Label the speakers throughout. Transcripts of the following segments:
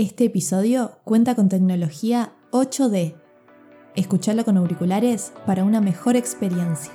Speaker 1: Este episodio cuenta con tecnología 8D. Escucharlo con auriculares para una mejor experiencia.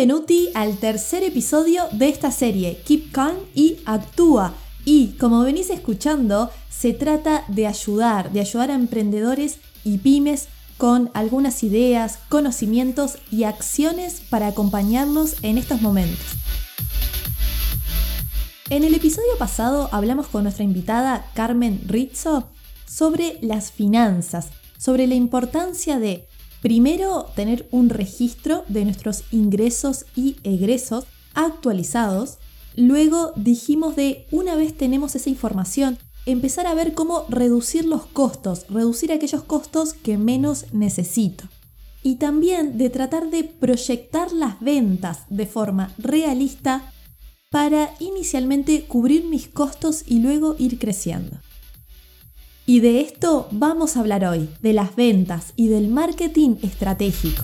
Speaker 1: Benvenuti al tercer episodio de esta serie, Keep Calm y Actúa. Y como venís escuchando, se trata de ayudar, de ayudar a emprendedores y pymes con algunas ideas, conocimientos y acciones para acompañarnos en estos momentos. En el episodio pasado hablamos con nuestra invitada Carmen Rizzo sobre las finanzas, sobre la importancia de Primero, tener un registro de nuestros ingresos y egresos actualizados. Luego dijimos de, una vez tenemos esa información, empezar a ver cómo reducir los costos, reducir aquellos costos que menos necesito. Y también de tratar de proyectar las ventas de forma realista para inicialmente cubrir mis costos y luego ir creciendo. Y de esto vamos a hablar hoy, de las ventas y del marketing estratégico.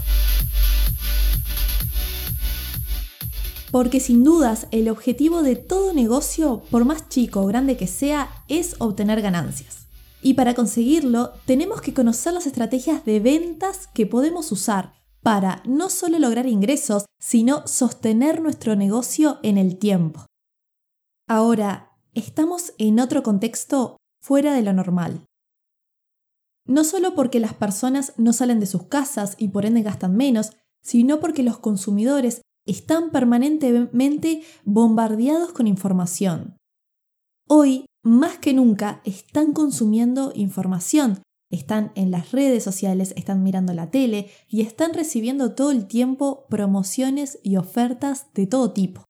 Speaker 1: Porque sin dudas el objetivo de todo negocio, por más chico o grande que sea, es obtener ganancias. Y para conseguirlo tenemos que conocer las estrategias de ventas que podemos usar para no solo lograr ingresos, sino sostener nuestro negocio en el tiempo. Ahora, estamos en otro contexto fuera de lo normal. No solo porque las personas no salen de sus casas y por ende gastan menos, sino porque los consumidores están permanentemente bombardeados con información. Hoy, más que nunca, están consumiendo información, están en las redes sociales, están mirando la tele y están recibiendo todo el tiempo promociones y ofertas de todo tipo.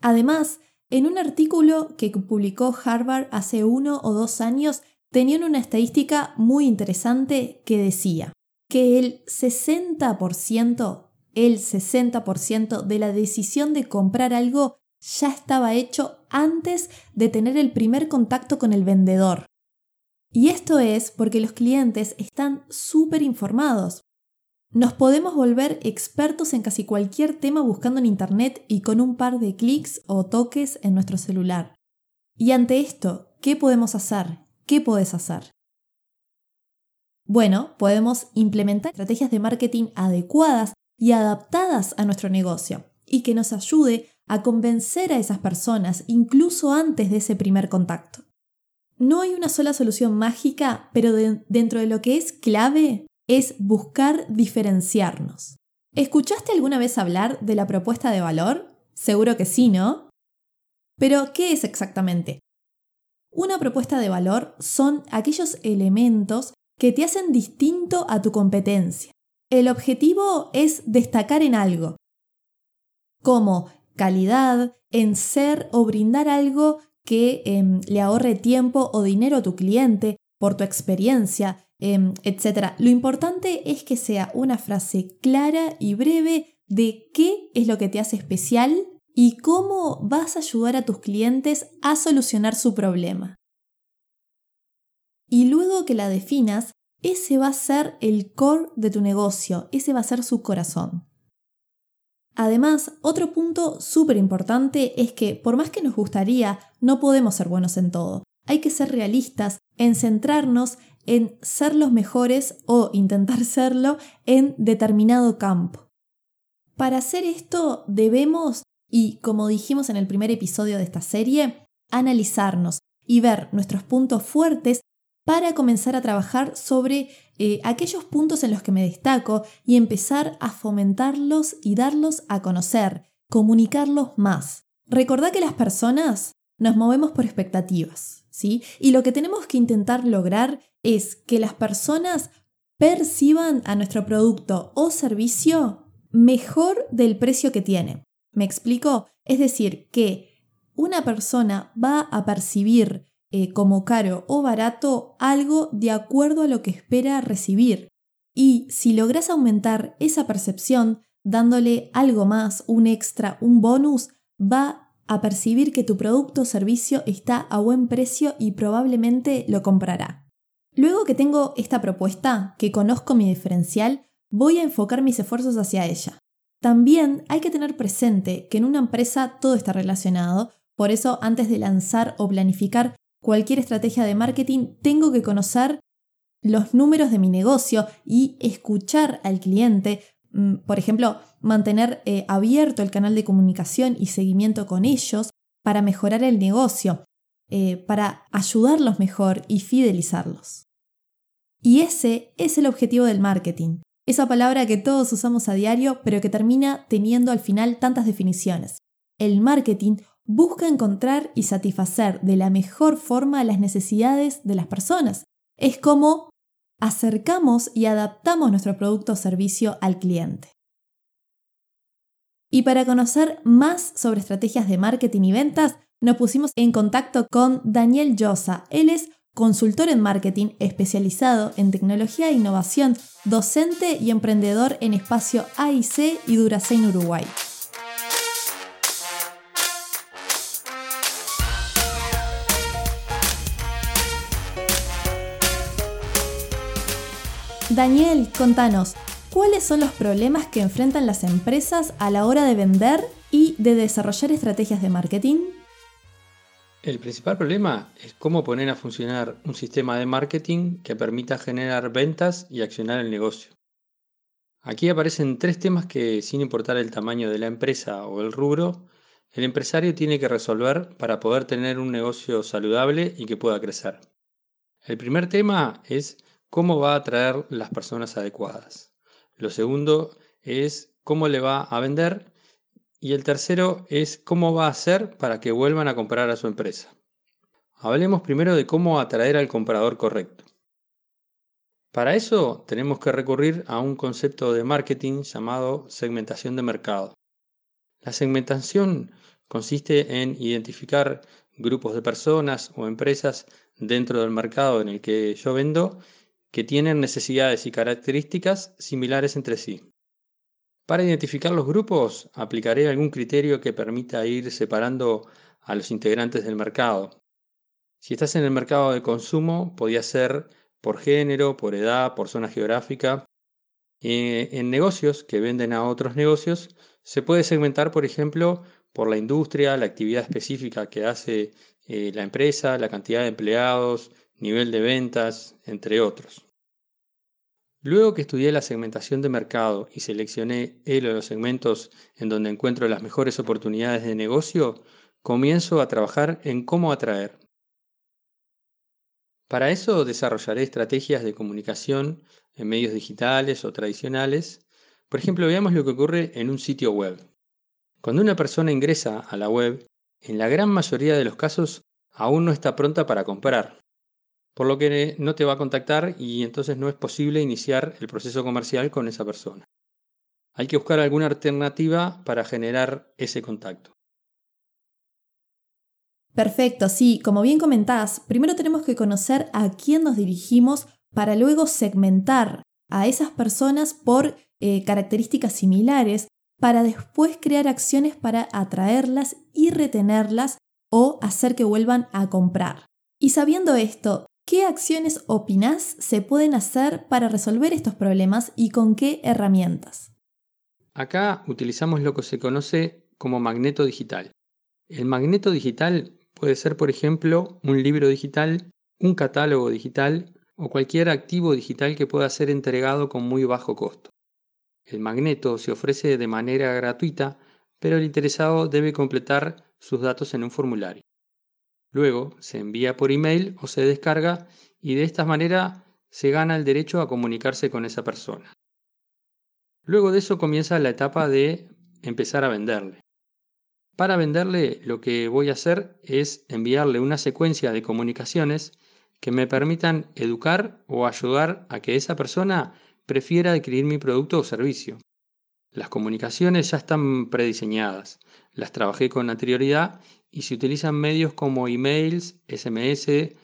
Speaker 1: Además, en un artículo que publicó Harvard hace uno o dos años, tenían una estadística muy interesante que decía que el 60%, el 60% de la decisión de comprar algo ya estaba hecho antes de tener el primer contacto con el vendedor. Y esto es porque los clientes están súper informados. Nos podemos volver expertos en casi cualquier tema buscando en Internet y con un par de clics o toques en nuestro celular. Y ante esto, ¿qué podemos hacer? ¿Qué puedes hacer? Bueno, podemos implementar estrategias de marketing adecuadas y adaptadas a nuestro negocio y que nos ayude a convencer a esas personas incluso antes de ese primer contacto. No hay una sola solución mágica, pero dentro de lo que es clave es buscar diferenciarnos. ¿Escuchaste alguna vez hablar de la propuesta de valor? Seguro que sí, ¿no? Pero, ¿qué es exactamente? Una propuesta de valor son aquellos elementos que te hacen distinto a tu competencia. El objetivo es destacar en algo, como calidad, en ser o brindar algo que em, le ahorre tiempo o dinero a tu cliente por tu experiencia, Em, etc. Lo importante es que sea una frase clara y breve de qué es lo que te hace especial y cómo vas a ayudar a tus clientes a solucionar su problema. Y luego que la definas, ese va a ser el core de tu negocio, ese va a ser su corazón. Además, otro punto súper importante es que por más que nos gustaría, no podemos ser buenos en todo. Hay que ser realistas en centrarnos en ser los mejores o intentar serlo en determinado campo. Para hacer esto debemos, y como dijimos en el primer episodio de esta serie, analizarnos y ver nuestros puntos fuertes para comenzar a trabajar sobre eh, aquellos puntos en los que me destaco y empezar a fomentarlos y darlos a conocer, comunicarlos más. Recordá que las personas nos movemos por expectativas, ¿sí? Y lo que tenemos que intentar lograr es que las personas perciban a nuestro producto o servicio mejor del precio que tiene. ¿Me explico? Es decir, que una persona va a percibir eh, como caro o barato algo de acuerdo a lo que espera recibir. Y si logras aumentar esa percepción, dándole algo más, un extra, un bonus, va a percibir que tu producto o servicio está a buen precio y probablemente lo comprará. Luego que tengo esta propuesta, que conozco mi diferencial, voy a enfocar mis esfuerzos hacia ella. También hay que tener presente que en una empresa todo está relacionado, por eso antes de lanzar o planificar cualquier estrategia de marketing tengo que conocer los números de mi negocio y escuchar al cliente, mm, por ejemplo, mantener eh, abierto el canal de comunicación y seguimiento con ellos para mejorar el negocio, eh, para ayudarlos mejor y fidelizarlos. Y ese es el objetivo del marketing, esa palabra que todos usamos a diario pero que termina teniendo al final tantas definiciones. El marketing busca encontrar y satisfacer de la mejor forma las necesidades de las personas. Es como acercamos y adaptamos nuestro producto o servicio al cliente. Y para conocer más sobre estrategias de marketing y ventas, nos pusimos en contacto con Daniel Llosa. Él es consultor en marketing especializado en tecnología e innovación, docente y emprendedor en espacio AIC y Duracein Uruguay. Daniel, contanos, ¿cuáles son los problemas que enfrentan las empresas a la hora de vender y de desarrollar estrategias de marketing?
Speaker 2: El principal problema es cómo poner a funcionar un sistema de marketing que permita generar ventas y accionar el negocio. Aquí aparecen tres temas que, sin importar el tamaño de la empresa o el rubro, el empresario tiene que resolver para poder tener un negocio saludable y que pueda crecer. El primer tema es cómo va a atraer las personas adecuadas. Lo segundo es cómo le va a vender. Y el tercero es cómo va a hacer para que vuelvan a comprar a su empresa. Hablemos primero de cómo atraer al comprador correcto. Para eso tenemos que recurrir a un concepto de marketing llamado segmentación de mercado. La segmentación consiste en identificar grupos de personas o empresas dentro del mercado en el que yo vendo que tienen necesidades y características similares entre sí. Para identificar los grupos, aplicaré algún criterio que permita ir separando a los integrantes del mercado. Si estás en el mercado de consumo, podría ser por género, por edad, por zona geográfica. Eh, en negocios que venden a otros negocios, se puede segmentar, por ejemplo, por la industria, la actividad específica que hace eh, la empresa, la cantidad de empleados, nivel de ventas, entre otros. Luego que estudié la segmentación de mercado y seleccioné el o los segmentos en donde encuentro las mejores oportunidades de negocio, comienzo a trabajar en cómo atraer. Para eso desarrollaré estrategias de comunicación en medios digitales o tradicionales. Por ejemplo, veamos lo que ocurre en un sitio web. Cuando una persona ingresa a la web, en la gran mayoría de los casos aún no está pronta para comprar por lo que no te va a contactar y entonces no es posible iniciar el proceso comercial con esa persona. Hay que buscar alguna alternativa para generar ese contacto.
Speaker 1: Perfecto, sí, como bien comentás, primero tenemos que conocer a quién nos dirigimos para luego segmentar a esas personas por eh, características similares para después crear acciones para atraerlas y retenerlas o hacer que vuelvan a comprar. Y sabiendo esto, ¿Qué acciones opinás se pueden hacer para resolver estos problemas y con qué herramientas?
Speaker 2: Acá utilizamos lo que se conoce como magneto digital. El magneto digital puede ser, por ejemplo, un libro digital, un catálogo digital o cualquier activo digital que pueda ser entregado con muy bajo costo. El magneto se ofrece de manera gratuita, pero el interesado debe completar sus datos en un formulario. Luego se envía por email o se descarga y de esta manera se gana el derecho a comunicarse con esa persona. Luego de eso comienza la etapa de empezar a venderle. Para venderle lo que voy a hacer es enviarle una secuencia de comunicaciones que me permitan educar o ayudar a que esa persona prefiera adquirir mi producto o servicio. Las comunicaciones ya están prediseñadas, las trabajé con anterioridad y se utilizan medios como emails, SMS, eh,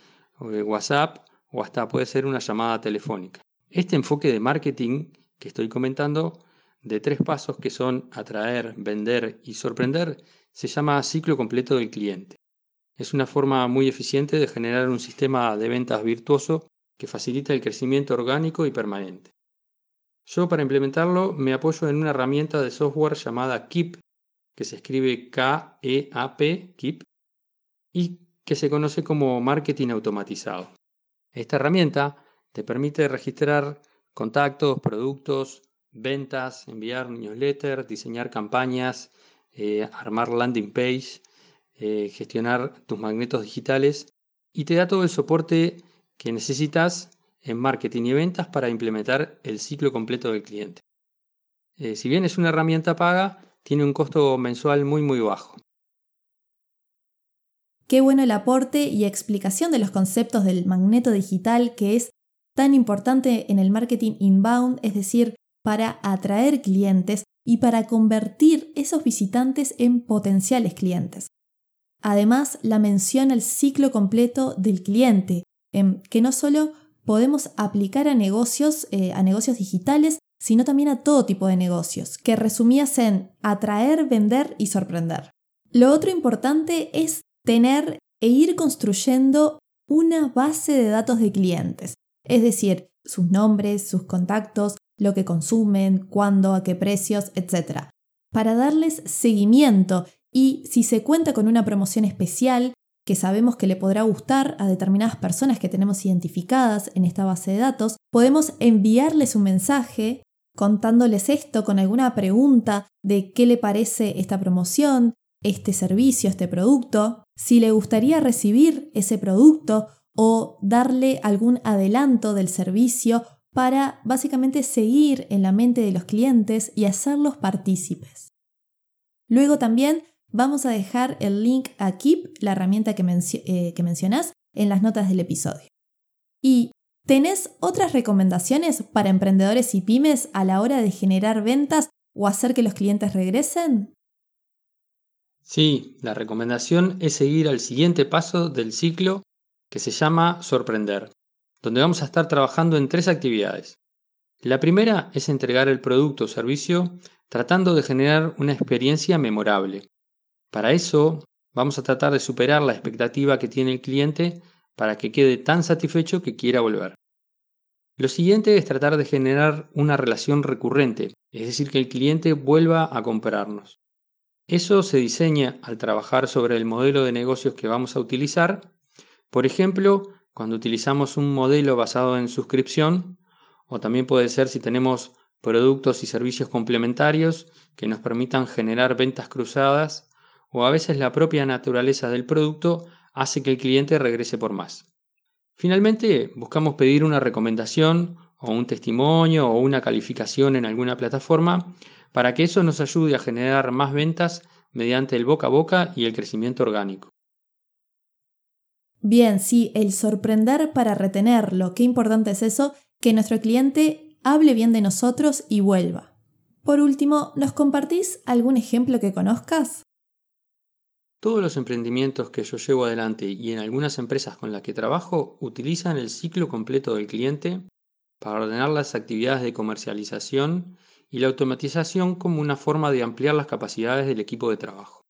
Speaker 2: WhatsApp o hasta puede ser una llamada telefónica. Este enfoque de marketing que estoy comentando, de tres pasos que son atraer, vender y sorprender, se llama ciclo completo del cliente. Es una forma muy eficiente de generar un sistema de ventas virtuoso que facilita el crecimiento orgánico y permanente. Yo para implementarlo me apoyo en una herramienta de software llamada Keep, que se escribe K-E-A-P, Keep, y que se conoce como marketing automatizado. Esta herramienta te permite registrar contactos, productos, ventas, enviar newsletters, diseñar campañas, eh, armar landing page, eh, gestionar tus magnetos digitales y te da todo el soporte que necesitas en marketing y ventas para implementar el ciclo completo del cliente. Eh, si bien es una herramienta paga, tiene un costo mensual muy muy bajo.
Speaker 1: Qué bueno el aporte y explicación de los conceptos del magneto digital que es tan importante en el marketing inbound, es decir, para atraer clientes y para convertir esos visitantes en potenciales clientes. Además, la mención al ciclo completo del cliente, que no solo podemos aplicar a negocios, eh, a negocios digitales, sino también a todo tipo de negocios, que resumías en atraer, vender y sorprender. Lo otro importante es tener e ir construyendo una base de datos de clientes, es decir, sus nombres, sus contactos, lo que consumen, cuándo, a qué precios, etc. Para darles seguimiento y si se cuenta con una promoción especial, que sabemos que le podrá gustar a determinadas personas que tenemos identificadas en esta base de datos, podemos enviarles un mensaje contándoles esto con alguna pregunta de qué le parece esta promoción, este servicio, este producto, si le gustaría recibir ese producto o darle algún adelanto del servicio para básicamente seguir en la mente de los clientes y hacerlos partícipes. Luego también Vamos a dejar el link a Keep, la herramienta que, eh, que mencionás, en las notas del episodio. ¿Y tenés otras recomendaciones para emprendedores y pymes a la hora de generar ventas o hacer que los clientes regresen?
Speaker 2: Sí, la recomendación es seguir al siguiente paso del ciclo que se llama sorprender, donde vamos a estar trabajando en tres actividades. La primera es entregar el producto o servicio tratando de generar una experiencia memorable. Para eso vamos a tratar de superar la expectativa que tiene el cliente para que quede tan satisfecho que quiera volver. Lo siguiente es tratar de generar una relación recurrente, es decir, que el cliente vuelva a comprarnos. Eso se diseña al trabajar sobre el modelo de negocios que vamos a utilizar. Por ejemplo, cuando utilizamos un modelo basado en suscripción, o también puede ser si tenemos productos y servicios complementarios que nos permitan generar ventas cruzadas o a veces la propia naturaleza del producto hace que el cliente regrese por más. Finalmente, buscamos pedir una recomendación o un testimonio o una calificación en alguna plataforma para que eso nos ayude a generar más ventas mediante el boca a boca y el crecimiento orgánico.
Speaker 1: Bien, sí, el sorprender para retenerlo. Qué importante es eso, que nuestro cliente hable bien de nosotros y vuelva. Por último, ¿nos compartís algún ejemplo que conozcas?
Speaker 2: Todos los emprendimientos que yo llevo adelante y en algunas empresas con las que trabajo utilizan el ciclo completo del cliente para ordenar las actividades de comercialización y la automatización como una forma de ampliar las capacidades del equipo de trabajo.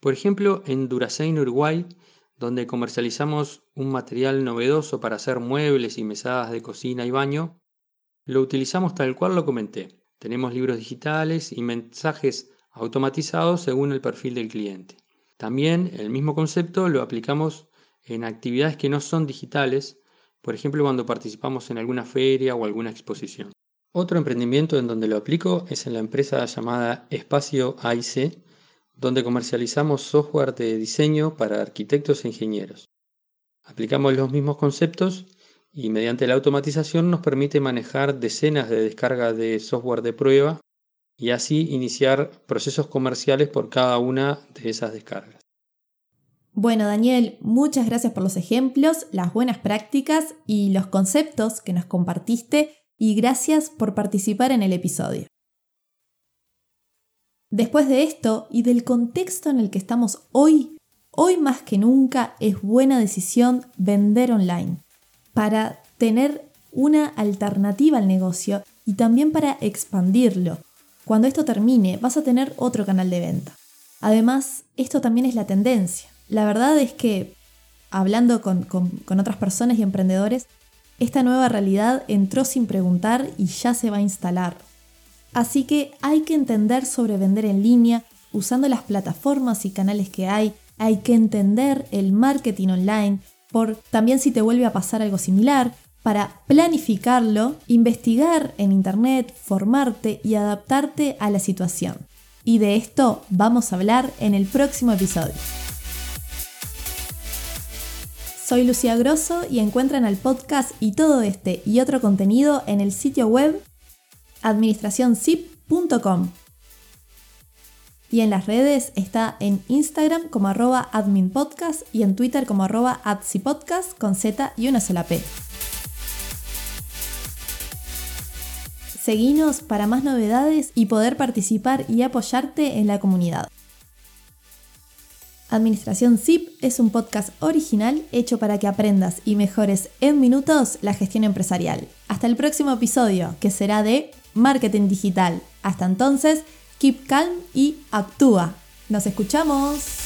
Speaker 2: Por ejemplo, en Duracein Uruguay, donde comercializamos un material novedoso para hacer muebles y mesadas de cocina y baño, lo utilizamos tal cual lo comenté. Tenemos libros digitales y mensajes automatizados según el perfil del cliente. También el mismo concepto lo aplicamos en actividades que no son digitales, por ejemplo cuando participamos en alguna feria o alguna exposición. Otro emprendimiento en donde lo aplico es en la empresa llamada Espacio AIC, donde comercializamos software de diseño para arquitectos e ingenieros. Aplicamos los mismos conceptos y mediante la automatización nos permite manejar decenas de descargas de software de prueba y así iniciar procesos comerciales por cada una de esas descargas.
Speaker 1: Bueno, Daniel, muchas gracias por los ejemplos, las buenas prácticas y los conceptos que nos compartiste y gracias por participar en el episodio. Después de esto y del contexto en el que estamos hoy, hoy más que nunca es buena decisión vender online para tener una alternativa al negocio y también para expandirlo. Cuando esto termine vas a tener otro canal de venta. Además, esto también es la tendencia. La verdad es que, hablando con, otras personas y emprendedores, esta nueva realidad entró sin preguntar y ya se va a instalar. Así que hay que entender sobre vender en línea usando las plataformas y canales que hay, hay que entender el marketing online, por también si te vuelve a pasar algo similar, para planificarlo, investigar en Internet, formarte y adaptarte a la situación. Y de esto vamos a hablar en el próximo episodio. Soy Lucía Grosso y encuentran el podcast y todo este y otro contenido en el sitio web administracionzip.com. Y en las redes está en Instagram como arroba adminpodcast y en Twitter como arroba adsipodcast con Z y una sola P. Seguinos para más novedades y poder participar y apoyarte en la comunidad. Administración SIP es un podcast original hecho para que aprendas y mejores en minutos la gestión empresarial. Hasta el próximo episodio, que será de marketing digital. Hasta entonces, keep calm y actúa. Nos escuchamos.